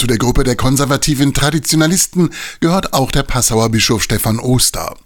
Zu der Gruppe der konservativen Traditionalisten gehört auch der Passauer Bischof Stefan Oster.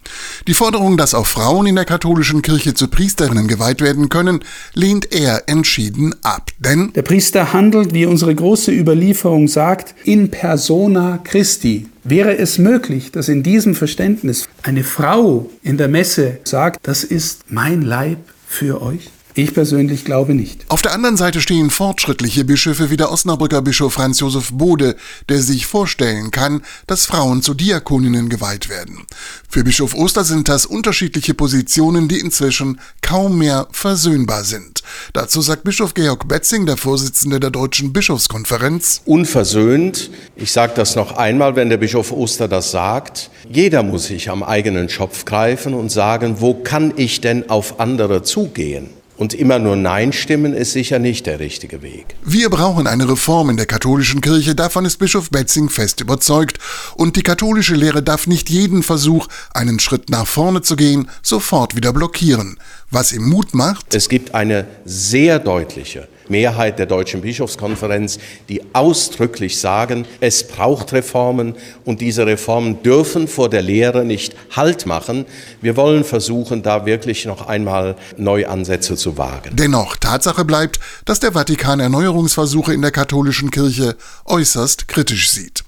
Die Forderung, dass auch Frauen in der katholischen Kirche zu Priesterinnen geweiht werden können, lehnt er entschieden ab. Denn der Priester handelt, wie unsere große Überlieferung sagt, in persona Christi. Wäre es möglich, dass in diesem Verständnis eine Frau in der Messe sagt, das ist mein Leib für euch? Ich persönlich glaube nicht. Auf der anderen Seite stehen fortschrittliche Bischöfe wie der Osnabrücker Bischof Franz Josef Bode, der sich vorstellen kann, dass Frauen zu Diakoninnen geweiht werden. Für Bischof Oster sind das unterschiedliche Positionen, die inzwischen kaum mehr versöhnbar sind. Dazu sagt Bischof Georg Betzing, der Vorsitzende der Deutschen Bischofskonferenz. Unversöhnt, ich sage das noch einmal, wenn der Bischof Oster das sagt, jeder muss sich am eigenen Schopf greifen und sagen, wo kann ich denn auf andere zugehen? Und immer nur Nein stimmen ist sicher nicht der richtige Weg. Wir brauchen eine Reform in der katholischen Kirche, davon ist Bischof Betzing fest überzeugt. Und die katholische Lehre darf nicht jeden Versuch, einen Schritt nach vorne zu gehen, sofort wieder blockieren. Was ihm Mut macht? Es gibt eine sehr deutliche Mehrheit der Deutschen Bischofskonferenz, die ausdrücklich sagen, es braucht Reformen und diese Reformen dürfen vor der Lehre nicht Halt machen. Wir wollen versuchen, da wirklich noch einmal Neuansätze zu wagen. Dennoch, Tatsache bleibt, dass der Vatikan Erneuerungsversuche in der katholischen Kirche äußerst kritisch sieht.